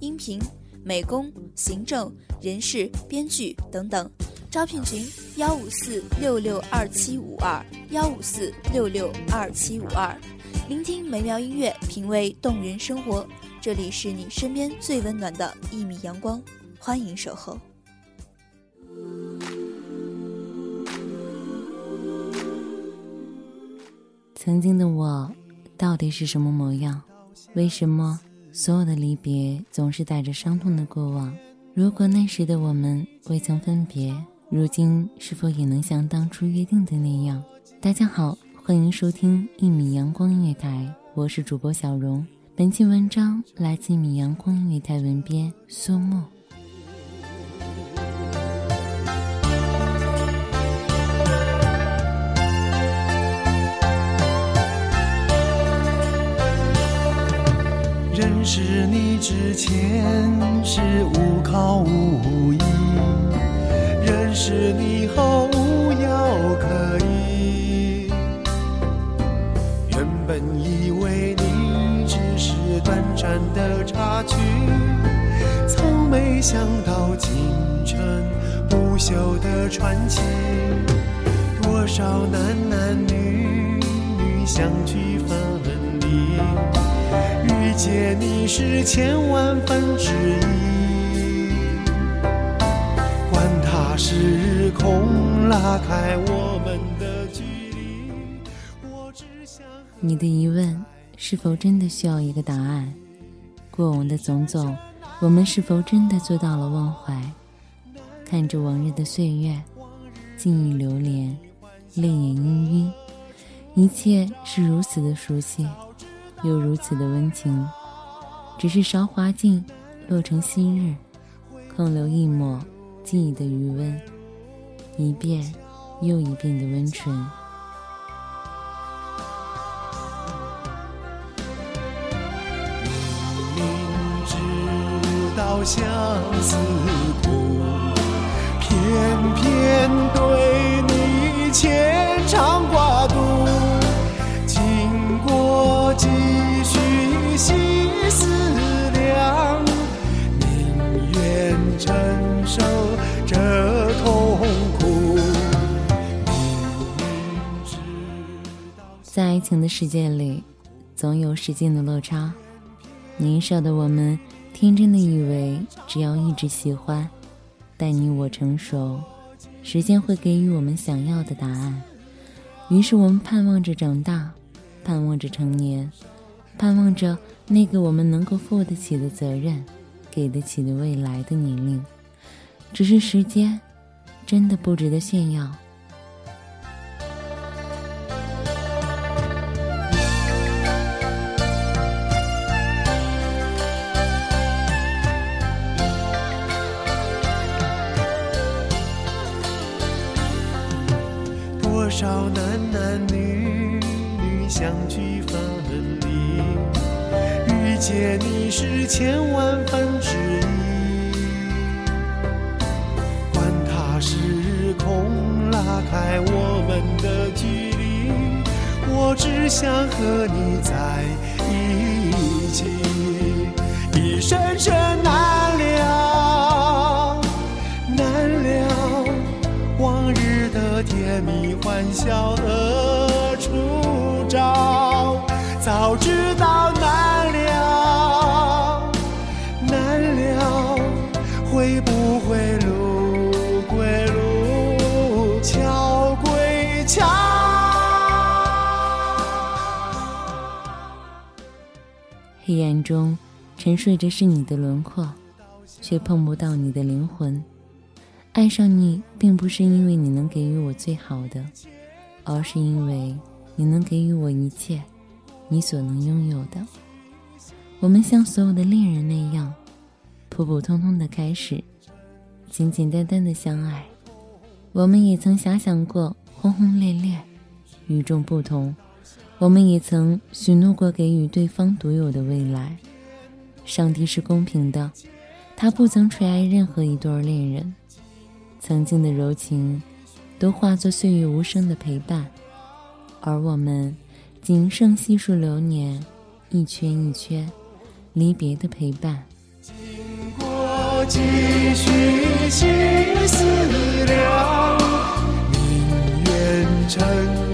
音频、美工、行政、人事、编剧等等。招聘群：幺五四六六二七五二幺五四六六二七五二。聆听美妙音乐，品味动人生活。这里是你身边最温暖的一米阳光，欢迎守候。曾经的我，到底是什么模样？为什么所有的离别总是带着伤痛的过往？如果那时的我们未曾分别，如今是否也能像当初约定的那样？大家好，欢迎收听一米阳光音乐台，我是主播小荣。本期文章来自一米阳光音乐台文编苏木。本以为你只是短暂的插曲，从没想到竟成不朽的传奇。多少男男女女相聚分离。遇见你是千万分之一，管它时空拉开我你的疑问是否真的需要一个答案？过往的种种，我们是否真的做到了忘怀？看着往日的岁月，记忆流连，泪眼氤氲，一切是如此的熟悉，又如此的温情。只是韶华尽，落成昔日，空留一抹记忆的余温，一遍又一遍的温存。相思苦，偏偏对你牵肠挂肚。经过几许细思量，宁愿承受这痛苦。在爱情的世界里，总有时间的落差。年少的我们，天真的以为只要一直喜欢，待你我成熟，时间会给予我们想要的答案。于是我们盼望着长大，盼望着成年，盼望着那个我们能够负得起的责任，给得起的未来的年龄。只是时间，真的不值得炫耀。相聚分离，遇见你是千万分之一。管它时空拉开我们的距离，我只想和你在一起，一生生难了，难了。往日的甜蜜欢笑黑暗中沉睡着是你的轮廓，却碰不到你的灵魂。爱上你，并不是因为你能给予我最好的，而是因为你能给予我一切，你所能拥有的。我们像所有的恋人那样，普普通通的开始，简简单单的相爱。我们也曾遐想过轰轰烈烈，与众不同。我们也曾许诺过给予对方独有的未来。上帝是公平的，他不曾垂爱任何一对恋人。曾经的柔情，都化作岁月无声的陪伴，而我们仅剩细数流年，一圈一圈离别的陪伴。经过几许心思量，宁愿承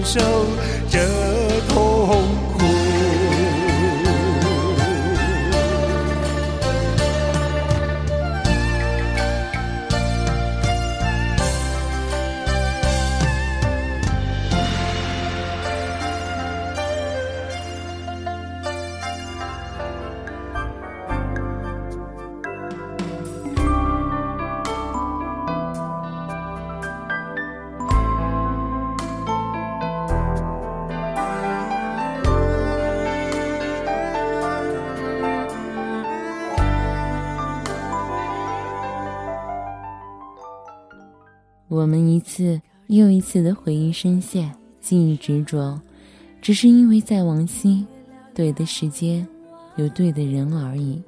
受这我们一次又一次的回忆深陷，记忆执着，只是因为在往昔，对的时间，有对的人而已。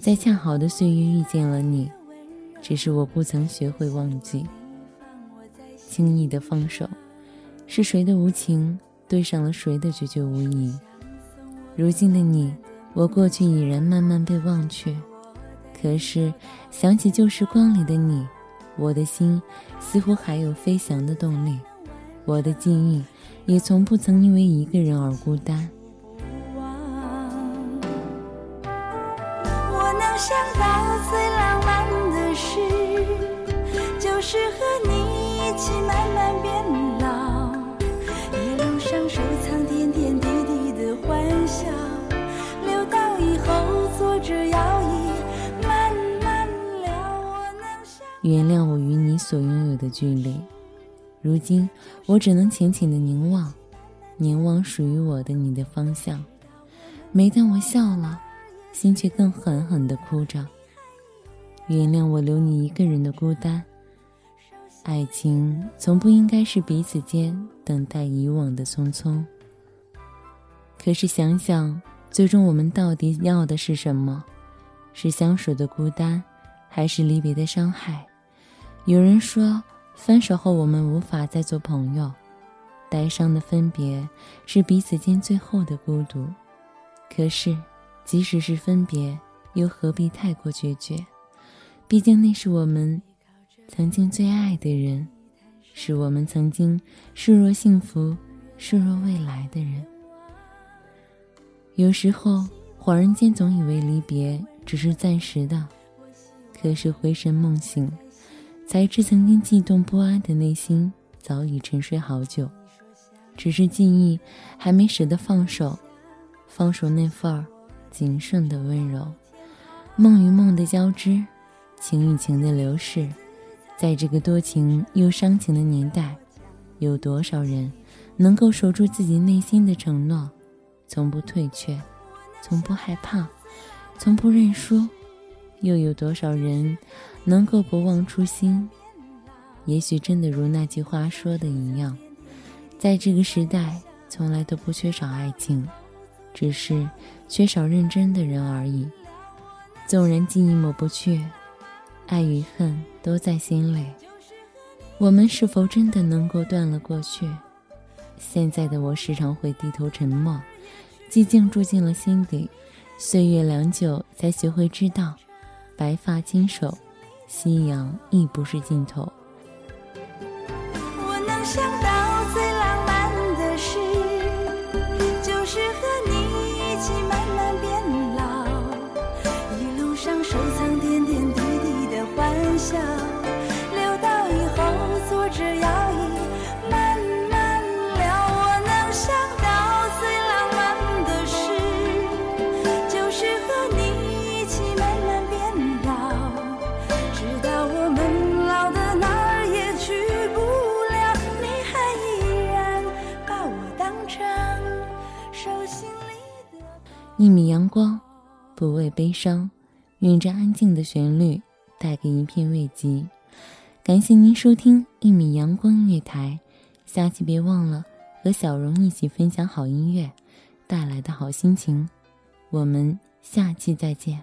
在恰好的岁月遇见了你，只是我不曾学会忘记。轻易的放手，是谁的无情对上了谁的决绝无疑。如今的你，我过去已然慢慢被忘却，可是想起旧时光里的你。我的心似乎还有飞翔的动力，我的记忆也从不曾因为一个人而孤单。原谅我与你所拥有的距离，如今我只能浅浅的凝望，凝望属于我的你的方向。每当我笑了，心却更狠狠的哭着。原谅我留你一个人的孤单。爱情从不应该是彼此间等待以往的匆匆。可是想想，最终我们到底要的是什么？是相守的孤单，还是离别的伤害？有人说，分手后我们无法再做朋友，带伤的分别是彼此间最后的孤独。可是，即使是分别，又何必太过决绝？毕竟那是我们曾经最爱的人，是我们曾经视若幸福、视若未来的人。有时候，恍然间总以为离别只是暂时的，可是回神梦醒。才知曾经悸动不安的内心早已沉睡好久，只是记忆还没舍得放手，放手那份儿仅剩的温柔。梦与梦的交织，情与情的流逝，在这个多情又伤情的年代，有多少人能够守住自己内心的承诺，从不退却，从不害怕，从不认输？又有多少人？能够不忘初心，也许真的如那句话说的一样，在这个时代，从来都不缺少爱情，只是缺少认真的人而已。纵然记忆抹不去，爱与恨都在心里，我们是否真的能够断了过去？现在的我时常会低头沉默，寂静住进了心底，岁月良久，才学会知道，白发经手。夕阳亦不是尽头。我能想到最浪漫的事，就是和你一起慢慢变老，一路上收藏点点滴滴的欢笑，一米阳光，不畏悲伤，用这安静的旋律带给一片慰藉。感谢您收听一米阳光音乐台，下期别忘了和小荣一起分享好音乐带来的好心情。我们下期再见。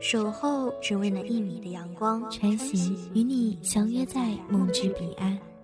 守候只为那一米的阳光，穿行与你相约在梦之彼岸。